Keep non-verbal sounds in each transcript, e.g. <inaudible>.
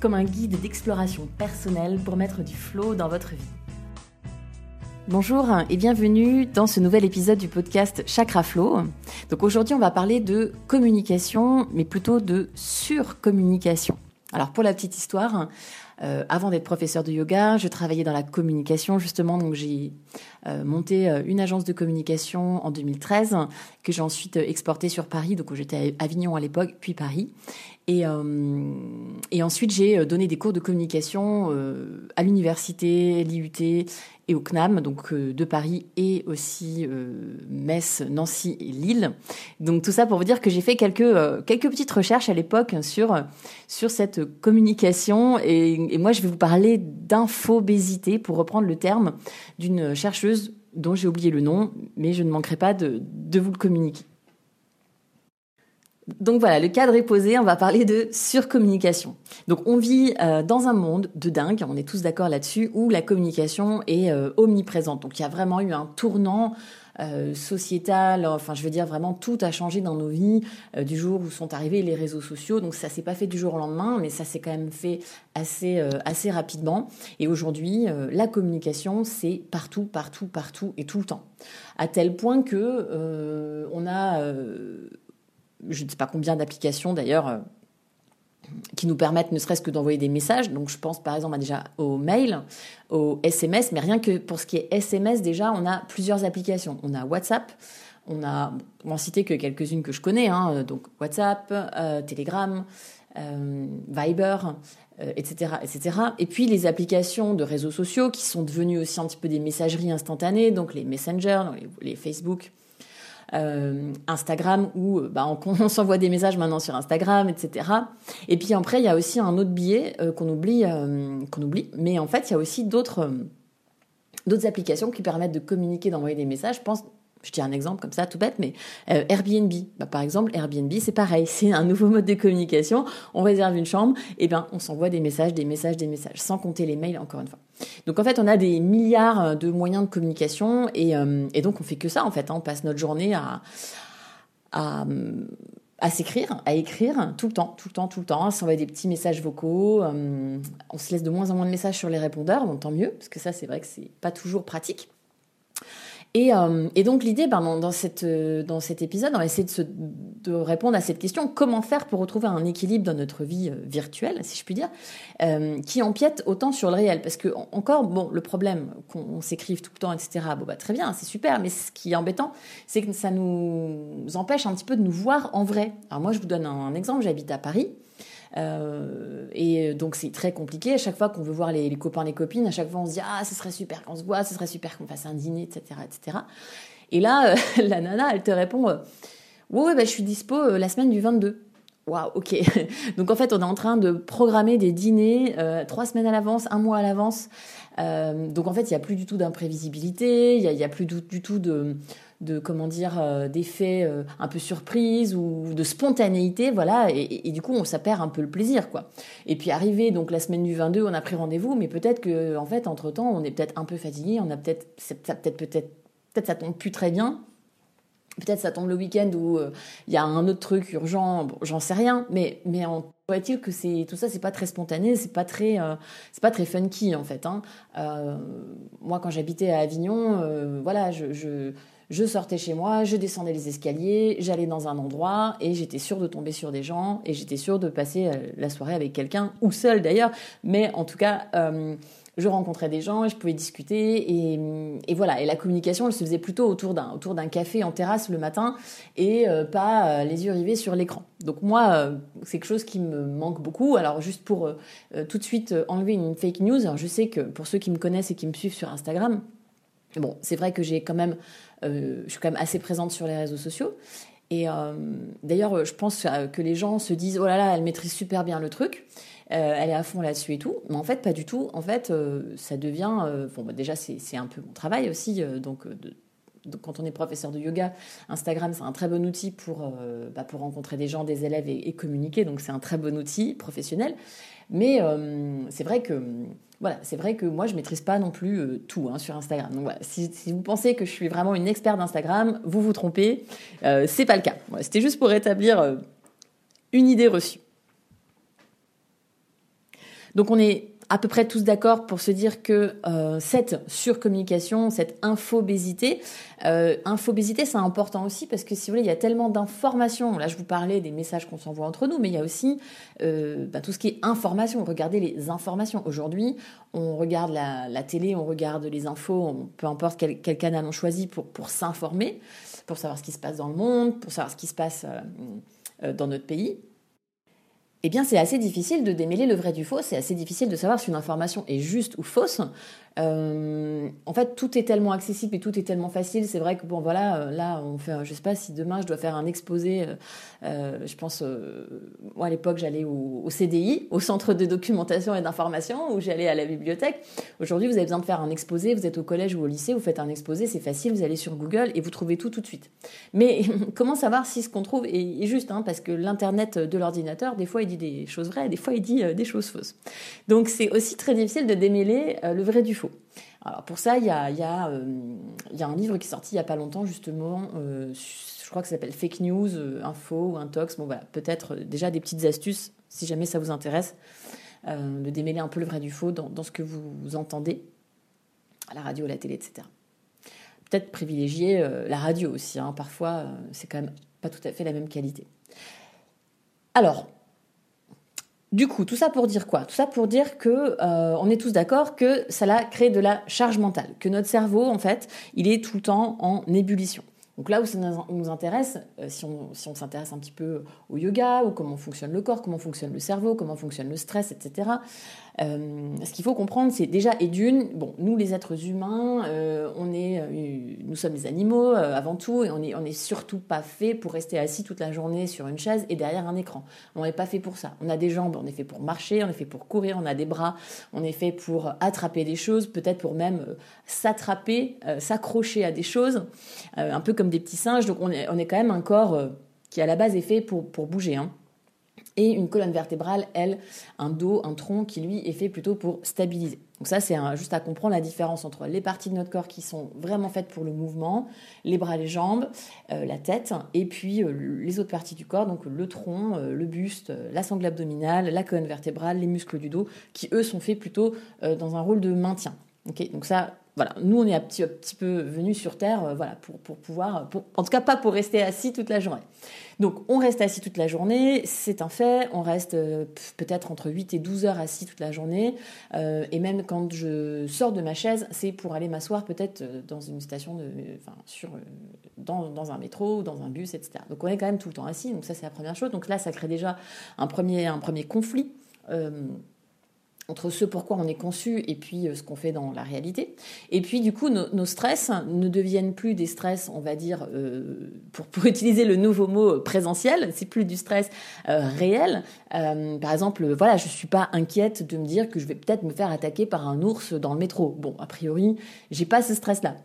comme un guide d'exploration personnelle pour mettre du flow dans votre vie. Bonjour et bienvenue dans ce nouvel épisode du podcast Chakra Flow. Donc aujourd'hui, on va parler de communication, mais plutôt de surcommunication. Alors pour la petite histoire, euh, avant d'être professeur de yoga, je travaillais dans la communication justement, donc j'ai euh, monté euh, une agence de communication en 2013 que j'ai ensuite exportée sur Paris, donc j'étais à Avignon à l'époque, puis Paris. Et, et ensuite j'ai donné des cours de communication à l'université, l'IUT et au CNAM, donc euh, de Paris et aussi euh, Metz, Nancy et Lille. Donc tout ça pour vous dire que j'ai fait quelques euh, quelques petites recherches à l'époque sur sur cette communication et moi je vais vous parler d'infobésité pour reprendre le terme d'une chercheuse dont j'ai oublié le nom, mais je ne manquerai pas de, vous le communiquer. Donc voilà, le cadre est posé, on va parler de surcommunication. Donc on vit euh, dans un monde de dingue, on est tous d'accord là-dessus, où la communication est euh, omniprésente. Donc il y a vraiment eu un tournant euh, sociétal, enfin je veux dire vraiment tout a changé dans nos vies du jour où sont arrivés les réseaux sociaux. Donc ça s'est pas fait du jour au lendemain, mais ça s'est quand même fait assez assez rapidement. Et aujourd'hui, la communication c'est partout, partout, partout et tout le temps, à tel point que on a je ne sais pas combien d'applications d'ailleurs euh, qui nous permettent ne serait-ce que d'envoyer des messages. Donc je pense par exemple déjà au mail, au SMS, mais rien que pour ce qui est SMS déjà, on a plusieurs applications. On a WhatsApp, on a, on va citer que quelques-unes que je connais, hein, euh, donc WhatsApp, euh, Telegram, Viber, etc., etc. Et puis les applications de réseaux sociaux qui sont devenues aussi un petit peu des messageries instantanées, donc les Messenger, les Facebook, euh, Instagram où euh, bah, <laughs> on, s'envoie des messages maintenant sur Instagram, etc. Et puis après, il y a aussi un autre billet euh, qu'on oublie, qu'on oublie. Mais en fait, il y a aussi d'autres d'autres applications qui permettent de communiquer, d'envoyer des messages. Je pense je tiens un exemple comme ça, tout bête, mais euh, Airbnb. Bah, par exemple, Airbnb, c'est pareil. <laughs> C'est un nouveau mode de communication. On réserve une chambre, et ben on s'envoie des messages, des messages, des messages, sans compter les mails, encore une fois. Donc en fait, on a des milliards de moyens de communication, et, euh, et donc on fait que ça, en fait. Hein. on passe notre journée à, à, s'écrire, à écrire tout le temps, tout le temps, tout le temps, à s'envoyer des petits messages vocaux. Euh, on se laisse de moins en moins de messages sur les répondeurs, donc tant mieux, parce que ça, c'est vrai que c'est pas toujours pratique. Et, euh, et donc l'idée, ben, euh, dans cet épisode, on va essayer de, répondre à cette question comment faire pour retrouver un équilibre dans notre vie euh, virtuelle, si je puis dire, qui empiète autant sur le réel? Parce que encore, bon, le problème qu'on s'écrive tout le temps, etc. Bon, bah très bien, c'est super, mais ce qui est embêtant, c'est que ça nous empêche un petit peu de nous voir en vrai. Alors moi, je vous donne un exemple. J'habite à Paris. Euh, et donc c'est très compliqué. À chaque fois qu'on veut voir les, copains, les copines, à chaque fois on se dit ah ce serait super qu'on se voit, ce serait super qu'on fasse un dîner, etc., etc. Et là, euh, <laughs> la nana, elle te répond euh, ouais, bah, je suis dispo la semaine du 22. Waouh, ok. <laughs> Donc en fait, on est en train de programmer des dîners trois semaines à l'avance, un mois à l'avance. donc en fait, il n'y a plus du tout d'imprévisibilité, il n'y a, a, plus du, du tout de, de comment dire euh, d'effets euh, un peu surprise ou de spontanéité voilà et, du coup on ça perd un peu le plaisir quoi et puis arrivé donc la semaine du 22 on a pris rendez-vous mais peut-être que en fait entre temps on est peut-être un peu fatigué on a peut-être peut-être peut-être peut-être ça tombe plus très bien peut-être ça tombe le week-end où euh, il y a un autre truc urgent bon, j'en sais rien mais mais en il que c'est tout ça c'est pas très spontané c'est pas très c'est pas très funky en fait hein. moi quand j'habitais à Avignon voilà je sortais chez moi, je descendais les escaliers, j'allais dans un endroit et j'étais sûre de tomber sur des gens et j'étais sûre de passer euh, la soirée avec quelqu'un ou seul d'ailleurs. Mais en tout cas, euh, je rencontrais des gens et je pouvais discuter et, voilà. Et la communication, elle se faisait plutôt autour d'un café en terrasse le matin et euh, pas les yeux rivés sur l'écran. Donc moi, c'est quelque chose qui me manque beaucoup. Alors juste pour tout de suite enlever une fake news, je sais que pour ceux qui me connaissent et qui me suivent sur Instagram, bon, c'est vrai que j'ai quand même euh, je suis quand même assez présente sur les réseaux sociaux. Et d'ailleurs, je pense que les gens se disent, oh là là, elle maîtrise super bien le truc. elle est à fond là-dessus et tout. Mais en fait, pas du tout. En fait, ça devient. bon, bah, déjà, c'est un peu mon travail aussi. donc, de, quand on est professeur de yoga, Instagram, c'est un très bon outil pour, euh, bah, pour rencontrer des gens, des élèves et, communiquer. Donc, c'est un très bon outil professionnel. Mais euh, c'est vrai que voilà, c'est vrai que moi je maîtrise pas non plus euh, tout hein, sur Instagram. Donc voilà, si, vous pensez que je suis vraiment une experte d'Instagram, vous vous trompez. c'est pas le cas. C'était juste pour rétablir une idée reçue. Donc on est à peu près tous d'accord pour se dire que euh, cette surcommunication, cette infobésité, euh, infobésité, c'est important aussi parce que si vous voulez, il y a tellement d'informations. Là, je vous parlais des messages qu'on s'envoie entre nous, mais il y a aussi euh, bah, tout ce qui est information. Regardez les informations. Aujourd'hui, on regarde la, télé, on regarde les infos, peu importe quel, quel, canal on choisit pour, pour s'informer, pour savoir ce qui se passe dans le monde, pour savoir ce qui se passe euh, dans notre pays eh bien c'est assez difficile de démêler le vrai du faux, c'est assez difficile de savoir si une information est juste ou fausse. Euh, en fait, tout est tellement accessible et tout est tellement facile. C'est vrai que bon, voilà, euh, là, on fait, je sais pas si demain je dois faire un exposé. Euh, je pense, moi à l'époque, j'allais au, CDI, au Centre de documentation et d'information, où j'allais à la bibliothèque. Aujourd'hui, vous avez besoin de faire un exposé. Vous êtes au collège ou au lycée, vous faites un exposé, c'est facile. Vous allez sur Google et vous trouvez tout tout de suite. Mais <laughs> comment savoir si ce qu'on trouve est, juste hein, Parce que l'internet de l'ordinateur, des fois, il dit des choses vraies, des fois, il dit des choses fausses. Donc, c'est aussi très difficile de démêler le vrai du faux. Alors pour ça, il y a, euh, un livre qui est sorti il n'y a pas longtemps justement, euh, je crois que ça s'appelle Fake News, euh, Info ou Intox. Bon voilà, peut-être déjà des petites astuces si jamais ça vous intéresse, de démêler un peu le vrai du faux dans, ce que vous, entendez à la radio, à la télé, etc. Peut-être privilégier la radio aussi, hein. parfois c'est quand même pas tout à fait la même qualité. Alors, du coup, tout ça pour dire quoi? Tout ça pour dire que euh, on est tous d'accord que ça crée de la charge mentale, que notre cerveau, en fait, il est tout le temps en ébullition. Donc là où ça nous intéresse, euh, si on s'intéresse un petit peu au yoga, ou comment fonctionne le corps, comment fonctionne le cerveau, comment fonctionne le stress, etc., euh, ce qu'il faut comprendre, c'est déjà et d'une, bon, nous les êtres humains, euh, on est, euh, nous sommes des animaux avant tout, et on est, on est surtout pas fait pour rester assis toute la journée sur une chaise et derrière un écran. On n'est pas fait pour ça. On a des jambes, on est fait pour marcher, on est fait pour courir, on a des bras, on est fait pour attraper des choses, peut-être pour même s'attraper, s'accrocher à des choses, un peu comme des petits singes. Donc on est, on est quand même un corps qui à la base est fait pour, pour bouger. Hein et une colonne vertébrale, elle, un dos, un tronc qui lui est fait plutôt pour stabiliser. Donc ça, c'est juste à comprendre la différence entre les parties de notre corps qui sont vraiment faites pour le mouvement, les bras, les jambes, euh, la tête, et puis euh, les autres parties du corps, donc le tronc, euh, le buste, la sangle abdominale, la colonne vertébrale, les muscles du dos, qui eux sont faits plutôt dans un rôle de maintien. Donc ça, voilà, nous on est un petit, petit peu venus sur Terre, euh, voilà, pour, pour pouvoir, en tout cas pas pour rester assis toute la journée. Donc on reste assis toute la journée, c'est un fait, on reste euh, peut-être entre 8 et 12 heures assis toute la journée, euh, et même quand je sors de ma chaise, c'est pour aller m'asseoir peut-être dans une station, de, enfin, sur, dans, dans, un métro ou dans un bus, etc. Donc on est quand même tout le temps assis, donc ça c'est la première chose. Donc là ça crée déjà un premier, un premier conflit entre ce pourquoi on est conçu et puis euh, ce qu'on fait dans la réalité. Et puis du coup, nos, stress ne deviennent plus des stress, on va dire, euh, pour, pour, <laughs> utiliser le nouveau mot euh, présentiel, c'est plus du stress réel. par exemple, voilà, je suis pas inquiète de me dire que je vais peut-être me faire attaquer par un ours dans le métro. Bon, a priori, j'ai pas ce stress-là.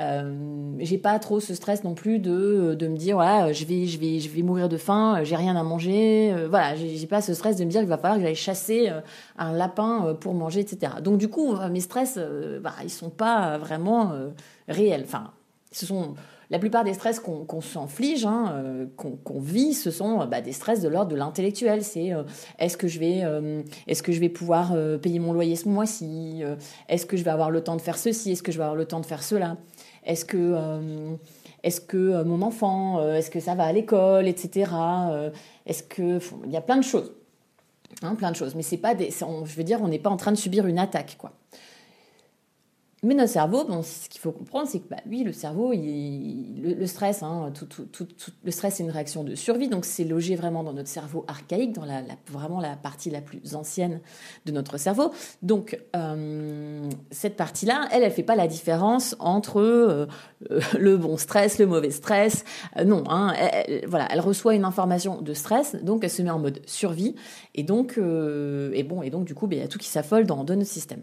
Euh, j'ai pas trop ce stress non plus de, de me dire voilà je vais je vais je vais mourir de faim j'ai rien à manger euh, voilà j'ai pas ce stress de me dire qu'il va falloir que j'aille chasser euh, un lapin pour manger etc donc du coup mes stress bah, ils sont pas vraiment réels. Enfin ce sont la plupart des stress qu'on s'inflige, hein, qu'on vit, ce sont bah, des stress de l'ordre de l'intellectuel. C'est est-ce que je vais, est-ce que je vais pouvoir payer mon loyer ce mois-ci Est-ce que je vais avoir le temps de faire ceci Est-ce que je vais avoir le temps de faire cela est-ce que, euh, est-ce que euh, mon enfant, euh, est-ce que ça va à l'école, etc. est-ce que, il y a plein de choses, hein, plein de choses. Mais c'est pas je veux dire, on n'est pas en train de subir une attaque, quoi. Mais notre cerveau, bon, ce qu'il faut comprendre, c'est que bah, oui, le cerveau, le, stress, hein, tout, tout, tout, le stress, c'est une réaction de survie, donc c'est logé vraiment dans notre cerveau archaïque, dans la, vraiment la partie la plus ancienne de notre cerveau. Donc euh, cette partie-là, elle, elle fait pas la différence entre euh, le bon stress, le mauvais stress. Euh, non, hein, elle, voilà, elle reçoit une information de stress, donc elle se met en mode survie, et donc, et bon, et donc du coup, bah, il y a tout qui s'affole dans, dans notre système.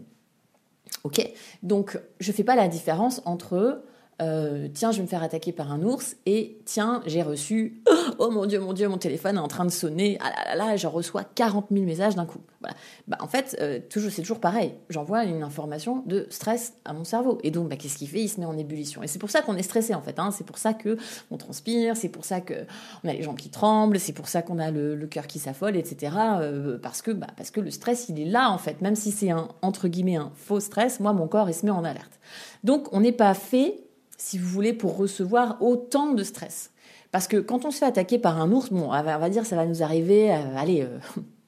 Ok. Donc, je ne fais pas la différence entre euh, tiens, je vais me faire attaquer par un ours et tiens, j'ai reçu oh mon dieu, mon dieu, mon téléphone est en train de sonner, ah là là là, je reçois 40 000 messages d'un coup. Voilà. Bah, en fait, euh, toujours, c'est toujours pareil. J'envoie une information de stress à mon cerveau. Et donc, bah, qu'est-ce qu'il fait? Il se met en ébullition. Et c'est pour ça qu'on est stressé en fait. Hein. C'est pour ça que on transpire, c'est pour ça que on a les jambes qui tremblent, c'est pour ça qu'on a le, cœur qui s'affole, etc. Euh, parce que bah, parce que le stress, il est là en fait. Même si c'est un entre guillemets un faux stress, moi mon corps il se met en alerte. Donc, on n'est pas fait si vous voulez, pour recevoir autant de stress. Parce que quand on se fait attaquer par un ours, bon, on va dire ça va nous arriver, euh, allez, euh,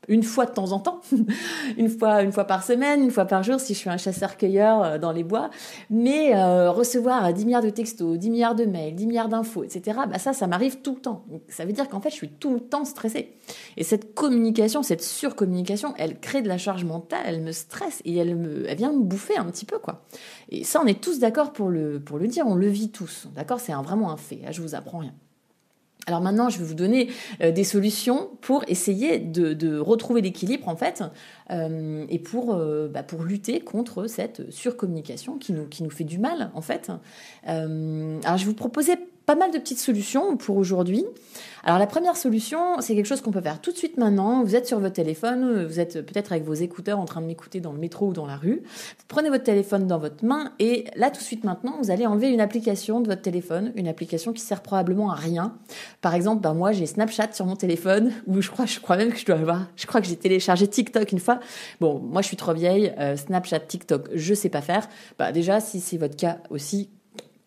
une fois de temps en temps, <laughs> une fois une fois par semaine, une fois par jour si je suis un chasseur-cueilleur euh, dans les bois, mais euh, recevoir 10 milliards de textos, 10 milliards de mails, 10 milliards d'infos, etc. Bah ça, ça m'arrive tout le temps. ça veut dire qu'en fait, je suis tout le temps stressée. Et cette communication, cette surcommunication, elle crée de la charge mentale, elle me stresse et elle me, elle vient me bouffer un petit peu quoi. Et ça, on est tous d'accord pour le pour le dire, on le vit tous, d'accord? C'est vraiment un fait. je vous apprends rien. Alors maintenant, je vais vous donner euh, des solutions pour essayer de, retrouver l'équilibre en fait, euh, et pour, euh, bah, pour lutter contre cette surcommunication qui nous, qui nous fait du mal en fait. alors je vais vous proposer pas mal de petites solutions pour aujourd'hui. Alors la première solution, c'est quelque chose qu'on peut faire tout de suite maintenant. Vous êtes sur votre téléphone, vous êtes peut-être avec vos écouteurs en train de m'écouter dans le métro ou dans la rue. Vous prenez votre téléphone dans votre main et là tout de suite maintenant, vous allez enlever une application de votre téléphone, une application qui sert probablement à rien. Par exemple, ben moi j'ai Snapchat sur mon téléphone <laughs> ou je crois, je crois même que je dois avoir, je crois que j'ai téléchargé TikTok une fois. Bon, moi je suis trop vieille, euh, Snapchat, TikTok, je sais pas faire. Bah déjà si c'est votre cas aussi,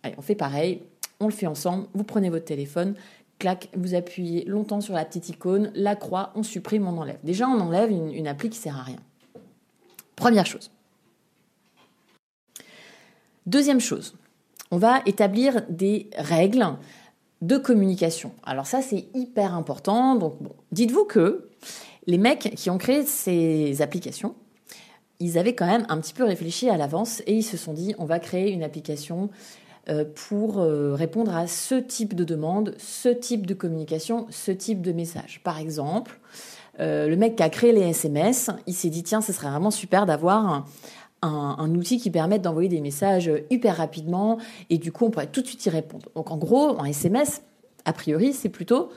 allez on fait pareil on le fait ensemble. Vous prenez votre téléphone, clac, vous appuyez longtemps sur la petite icône, la croix, on supprime, on enlève. Déjà, on enlève une, appli qui sert à rien. Première chose. Deuxième chose, on va établir des règles de communication. Alors ça, c'est hyper important. Donc bon, dites-vous que les mecs qui ont créé ces applications, ils avaient quand même un petit peu réfléchi à l'avance et ils se sont dit, on va créer une application pour euh, répondre à ce type de demande, ce type de communication, ce type de message. Par exemple, euh, le mec qui a créé les SMS, il s'est dit tiens, ce serait vraiment super d'avoir un, outil qui permette d'envoyer des messages hyper rapidement et du coup on pourrait tout de suite y répondre. Donc en gros, en SMS, a priori, c'est plutôt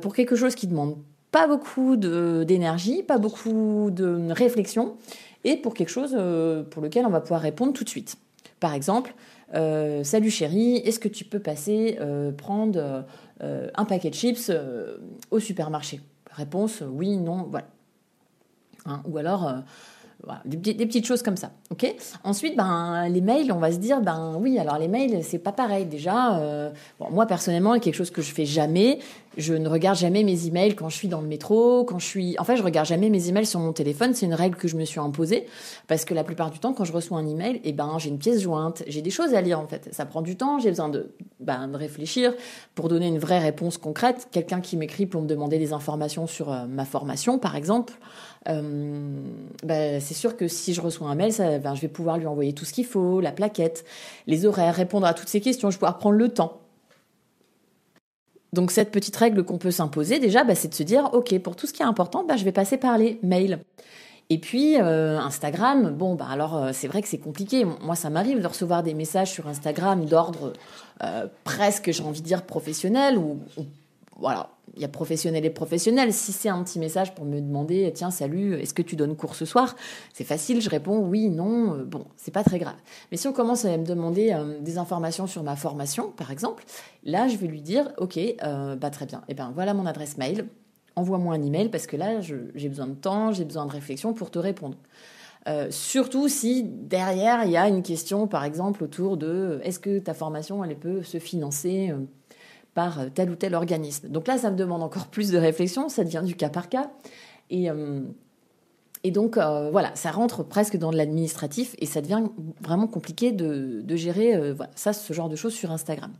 pour quelque chose qui demande pas beaucoup d'énergie, pas beaucoup de réflexion et pour quelque chose pour lequel on va pouvoir répondre tout de suite. Par exemple, euh, Salut chérie, est-ce que tu peux passer euh, prendre euh, un paquet de chips au supermarché? Réponse oui, non, voilà. Hein, ou alors des, petites choses comme ça. Ok? Ensuite, ben les mails, on va se dire ben oui, alors les mails, c'est pas pareil. Déjà, euh, moi personnellement, quelque chose que je fais jamais. Je ne regarde jamais mes emails quand je suis dans le métro, quand je suis. En fait, je regarde jamais mes emails sur mon téléphone. C'est une règle que je me suis imposée parce que la plupart du temps, quand je reçois un email, eh ben j'ai une pièce jointe, j'ai des choses à lire en fait. Ça prend du temps. J'ai besoin de ben, de réfléchir pour donner une vraie réponse concrète. Quelqu'un qui m'écrit pour me demander des informations sur euh, ma formation, par exemple. Euh, bah, c'est sûr que si je reçois un mail, ça, ben, je vais pouvoir lui envoyer tout ce qu'il faut, la plaquette, les horaires, répondre à toutes ces questions, je vais pouvoir prendre le temps. Donc cette petite règle qu'on peut s'imposer déjà, bah, c'est de se dire, ok, pour tout ce qui est important, bah, je vais passer par les mails. Et puis euh, Instagram, bon, alors euh, c'est vrai que c'est compliqué. Moi, ça m'arrive de recevoir des messages sur Instagram d'ordre presque, j'ai envie de dire, professionnel ou voilà, il y a professionnel et professionnel. Si c'est un petit message pour me demander, tiens, salut, est-ce que tu donnes cours ce soir? C'est facile, je réponds oui, non, euh, bon, c'est pas très grave. Mais si on commence à me demander euh, des informations sur ma formation, par exemple, là, je vais lui dire, ok, euh, bah très bien, et eh ben voilà mon adresse mail, envoie-moi un email parce que là, j'ai besoin de temps, j'ai besoin de réflexion pour te répondre. surtout si derrière il y a une question, par exemple, autour de est-ce que ta formation elle peut se financer par tel ou tel organisme. Donc là, ça me demande encore plus de réflexion, ça devient du cas par cas. Et, euh, Et donc euh, voilà, ça rentre presque dans de l'administratif et ça devient vraiment compliqué de, gérer euh, ça, ce genre de choses sur Instagram,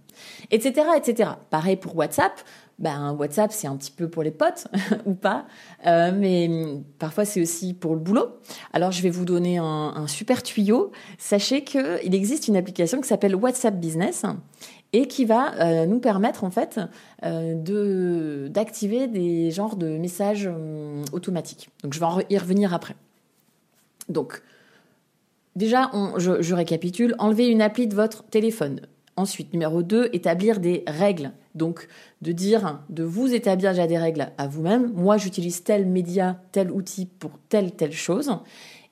etc., etc. Pareil pour WhatsApp. Ben WhatsApp c'est un petit peu pour les potes <laughs> ou pas, euh, mais parfois c'est aussi pour le boulot. Alors je vais vous donner un, un super tuyau. Sachez que il existe une application qui s'appelle WhatsApp Business et qui va euh, nous permettre en fait euh, d'activer des genres de messages euh, automatiques. Donc je vais y revenir après. Donc déjà, je, je récapitule, enlever une appli de votre téléphone. Ensuite, numéro 2, établir des règles. Donc, de dire, de vous établir déjà des règles à vous-même. Moi, j'utilise tel média, tel outil pour telle, telle chose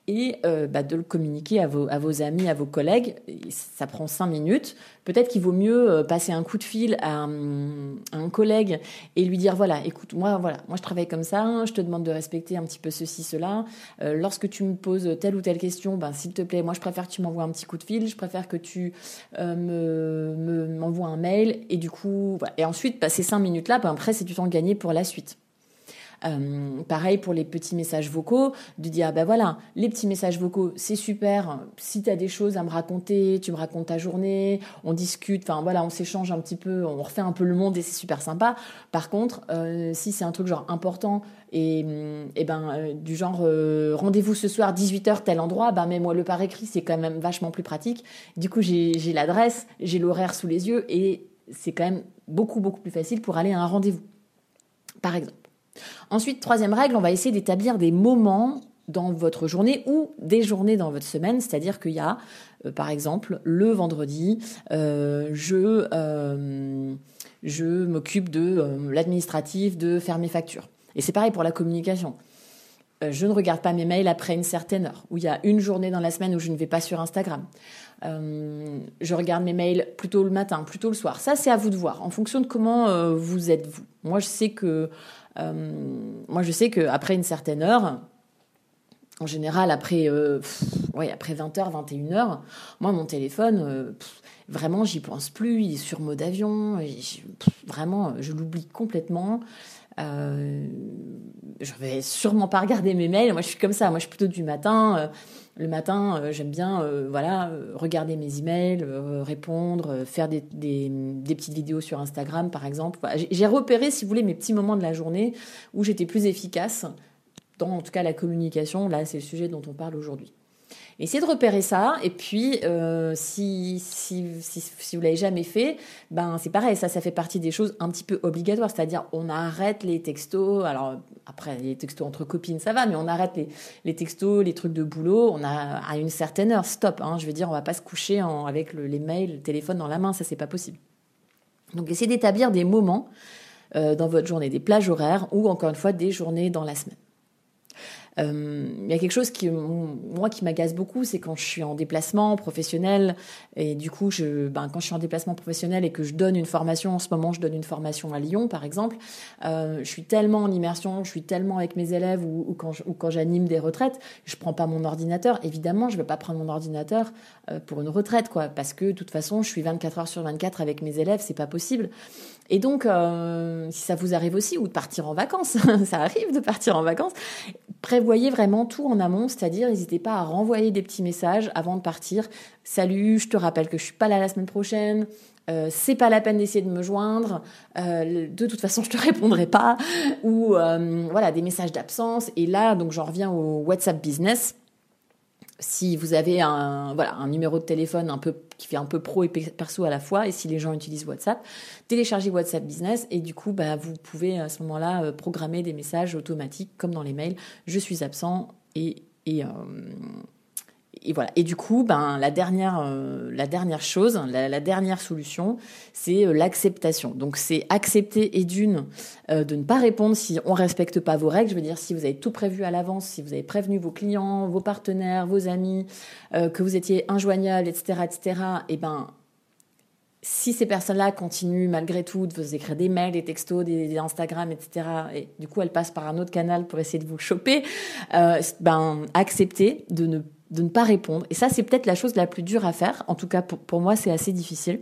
et euh, bah, de le communiquer à vos, à vos amis, à vos collègues. Ça prend cinq minutes. Peut-être qu'il vaut mieux euh, passer un coup de fil à, un collègue et lui dire voilà, écoute, moi voilà, moi je travaille comme ça, je te demande de respecter un petit peu ceci, cela. Euh, lorsque tu me poses telle ou telle question, ben s'il te plaît, moi je préfère que tu m'envoies un petit coup de fil, je préfère que tu me m'envoies un mail et du coup voilà. et ensuite passer cinq minutes là, ben, après c'est du temps gagné pour la suite. Euh, pareil pour les petits messages vocaux, de dire, ben voilà, les petits messages vocaux, c'est super. Si tu as des choses à me raconter, tu me racontes ta journée, on discute, enfin voilà, on s'échange un petit peu, on refait un peu le monde et c'est super sympa. Par contre, euh, si c'est un truc genre important et, et ben euh, du genre rendez-vous ce soir 18h tel endroit, ben mais moi le par écrit c'est quand même vachement plus pratique. Du coup j'ai l'adresse, j'ai l'horaire sous les yeux et c'est quand même beaucoup beaucoup plus facile pour aller à un rendez-vous. Par exemple. Ensuite, troisième règle, on va essayer d'établir des moments dans votre journée ou des journées dans votre semaine, c'est-à-dire qu'il y a, euh, par exemple, le vendredi, euh, je, euh, je m'occupe de l'administratif, de faire mes factures. Et c'est pareil pour la communication. je ne regarde pas mes mails après une certaine heure, ou il y a une journée dans la semaine où je ne vais pas sur Instagram. je regarde mes mails plutôt le matin, plutôt le soir. Ça, c'est à vous de voir, en fonction de comment vous êtes vous. Moi, je sais que moi, je sais qu'après une certaine heure, en général, après, euh, après 20h, 21h, moi, mon téléphone, euh, vraiment, j'y pense plus. Il est sur mode avion. vraiment, je l'oublie complètement. Euh, je vais sûrement pas regarder mes mails. Moi, je suis comme ça. Moi, je suis plutôt du matin. le matin, j'aime bien, voilà, regarder mes emails, répondre, faire des, des, petites vidéos sur Instagram, par exemple. J'ai repéré, si vous voulez, mes petits moments de la journée où j'étais plus efficace dans en tout cas la communication. Là, c'est le sujet dont on parle aujourd'hui. Essayez de repérer ça, et puis euh, si, si, si, vous l'avez jamais fait, ben c'est pareil, ça, ça fait partie des choses un petit peu obligatoires, c'est-à-dire on arrête les textos, alors après les textos entre copines ça va, mais on arrête les, les textos, les trucs de boulot, on a à une certaine heure, stop, hein, je veux dire, on va pas se coucher en, avec les mails, le téléphone dans la main, ça c'est pas possible. Donc essayez d'établir des moments euh, dans votre journée, des plages horaires ou encore une fois des journées dans la semaine. Euh, il y a quelque chose qui, moi, qui m'agace beaucoup, c'est quand je suis en déplacement professionnel et du coup, ben, quand je suis en déplacement professionnel et que je donne une formation, en ce moment, je donne une formation à Lyon, par exemple, euh, je suis tellement en immersion, je suis tellement avec mes élèves ou, quand, j'anime des retraites, je prends pas mon ordinateur. Évidemment, je vais pas prendre mon ordinateur euh, pour une retraite, quoi, parce que de toute façon, je suis 24 heures sur 24 avec mes élèves, c'est pas possible. Et donc, si ça vous arrive aussi, ou de partir en vacances, <laughs> ça arrive de partir en vacances, prévoyez vraiment tout en amont, c'est-à-dire n'hésitez pas à renvoyer des petits messages avant de partir. Salut, je te rappelle que je suis pas là la semaine prochaine. Euh, c'est pas la peine d'essayer de me joindre. Euh, de toute façon, je te répondrai pas. Ou euh, voilà, des messages d'absence. Et là, donc j'en reviens au WhatsApp Business si vous avez un, numéro de téléphone qui fait un peu pro et perso à la fois, et si les gens utilisent WhatsApp, téléchargez WhatsApp Business et du coup, bah, vous pouvez à ce moment-là euh, programmer des messages automatiques comme dans les mails. Je suis absent et, et, euh, et voilà. Et du coup, ben la dernière, euh, la dernière chose, la, dernière solution, c'est euh, l'acceptation. Donc c'est accepter et d'une euh, de ne pas répondre si on respecte pas vos règles. Je veux dire, si vous avez tout prévu à l'avance, si vous avez prévenu vos clients, vos partenaires, vos amis, que vous étiez injoignable, etc., etc. Et ben si ces personnes-là continuent malgré tout de vous écrire des mails, des textos, des, Instagram, etc., et du coup elles passent par un autre canal pour essayer de vous choper, ben acceptez de ne de ne pas répondre. Et ça, c'est peut-être la chose la plus dure à faire. En tout cas, pour, moi, c'est assez difficile.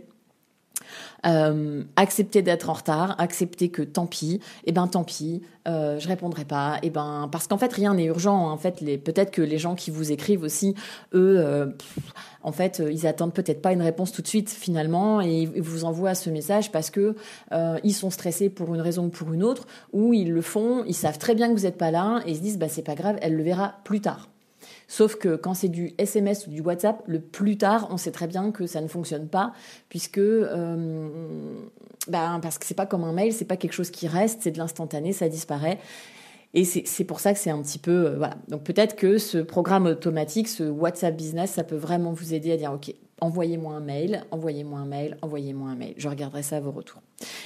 Euh, accepter d'être en retard, accepter que tant pis, eh ben tant pis, euh, je répondrai pas, eh ben parce qu'en fait rien n'est urgent. Hein. En fait, les, peut-être que les gens qui vous écrivent aussi, eux, euh, en fait, ils attendent peut-être pas une réponse tout de suite finalement, et ils vous envoient ce message parce que ils sont stressés pour une raison ou pour une autre, ou ils le font, ils savent très bien que vous n'êtes pas là, et ils se disent bah c'est pas grave, elle le verra plus tard. Sauf que quand c'est du SMS ou du WhatsApp, le plus tard, on sait très bien que ça ne fonctionne pas, puisque euh, ben, parce que c'est pas comme un mail, c'est pas quelque chose qui reste, c'est de l'instantané, ça disparaît. Et c'est pour ça que c'est un petit peu euh, voilà. Donc peut-être que ce programme automatique, ce WhatsApp Business, ça peut vraiment vous aider à dire ok, envoyez-moi un mail, envoyez-moi un mail, envoyez-moi un mail. Je regarderai ça à vos retours.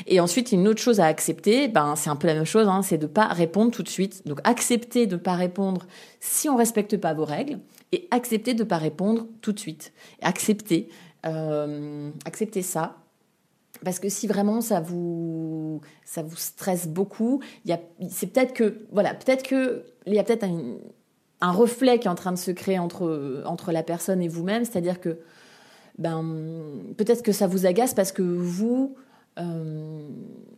Et ensuite, une autre chose à accepter, ben, c'est un peu la même chose, hein, c'est de ne pas répondre tout de suite. Donc, accepter de ne pas répondre si on ne respecte pas vos règles et accepter de ne pas répondre tout de suite. Accepter, euh, accepter ça. Parce que si vraiment ça vous, ça vous stresse beaucoup, c'est peut-être que, voilà, peut-être que, il y a peut-être un, un reflet qui est en train de se créer entre, entre la personne et vous-même, c'est-à-dire que ben, peut-être que ça vous agace parce que vous, euh,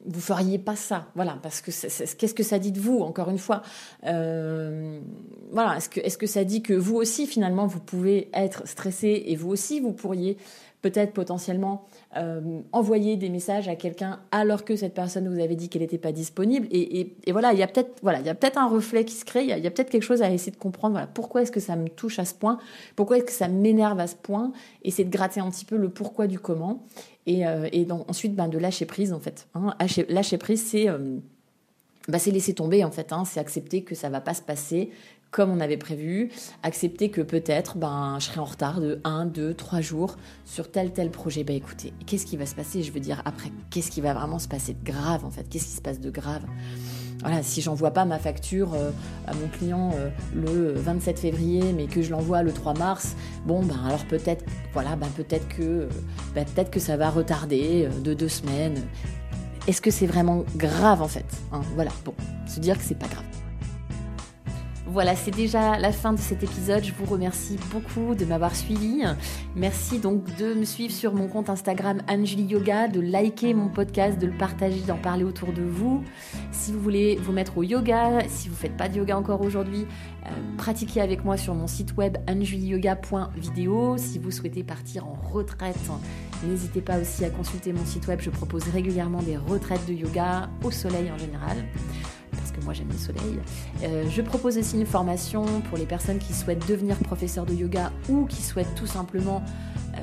vous feriez pas ça. Voilà, parce que qu'est-ce que ça dit de vous, encore une fois? Euh, Voilà, que, est-ce que ça dit que vous aussi, finalement, vous pouvez être stressé et vous aussi, vous pourriez peut-être potentiellement euh, envoyer des messages à quelqu'un alors que cette personne vous avait dit qu'elle n'était pas disponible. Et, voilà, il y a peut-être un reflet qui se crée. Il y a, peut-être quelque chose à essayer de comprendre. Voilà, pourquoi est-ce que ça me touche à ce point? Pourquoi est-ce que ça m'énerve à ce point? Essayer de gratter un petit peu le pourquoi du comment. Et, euh, ensuite, ben, de lâcher prise en fait. Hein. lâcher, prise, c'est bah, laisser tomber en fait. Hein. C'est accepter que ça va pas se passer comme on avait prévu, accepter que peut-être ben, je serai en retard de 1, 2, 3 jours sur tel tel projet. Bah écoutez, qu'est-ce qui va se passer? Je veux dire, après, qu'est-ce qui va vraiment se passer de grave en fait? Qu'est-ce qui se passe de grave? Voilà, si j'envoie pas ma facture euh, à mon client euh, le 27 février, mais que je l'envoie le 3 mars, bon ben alors peut-être, voilà, ben peut-être que, euh, ben, peut-être que ça va retarder de deux semaines. Est-ce que c'est vraiment grave en fait hein? Voilà, bon, se dire que c'est pas grave. Voilà, c'est déjà la fin de cet épisode. Je vous remercie beaucoup de m'avoir suivi. Merci donc de me suivre sur mon compte Instagram Anjuli Yoga, de liker mon podcast, de le partager, d'en parler autour de vous. Si vous voulez vous mettre au yoga, si vous ne faites pas de yoga encore aujourd'hui, euh, pratiquez avec moi sur mon site web anjuliyoga.video. Si vous souhaitez partir en retraite, n'hésitez pas aussi à consulter mon site web. Je propose régulièrement des retraites de yoga au soleil en général moi j'aime le soleil. Euh, je propose aussi une formation pour les personnes qui souhaitent devenir professeur de yoga ou qui souhaitent tout simplement euh,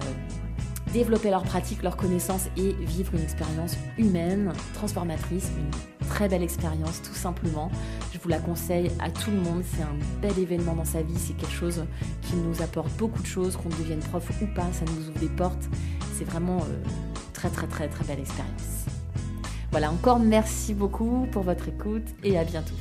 développer leur pratique, leur connaissance et vivre une expérience humaine, transformatrice, une très belle expérience tout simplement. Je vous la conseille à tout le monde, c'est un bel événement dans sa vie, c'est quelque chose qui nous apporte beaucoup de choses, qu'on devienne prof ou pas, ça nous ouvre des portes. C'est vraiment euh, très très très très belle expérience. Voilà, encore merci beaucoup pour votre écoute et à bientôt.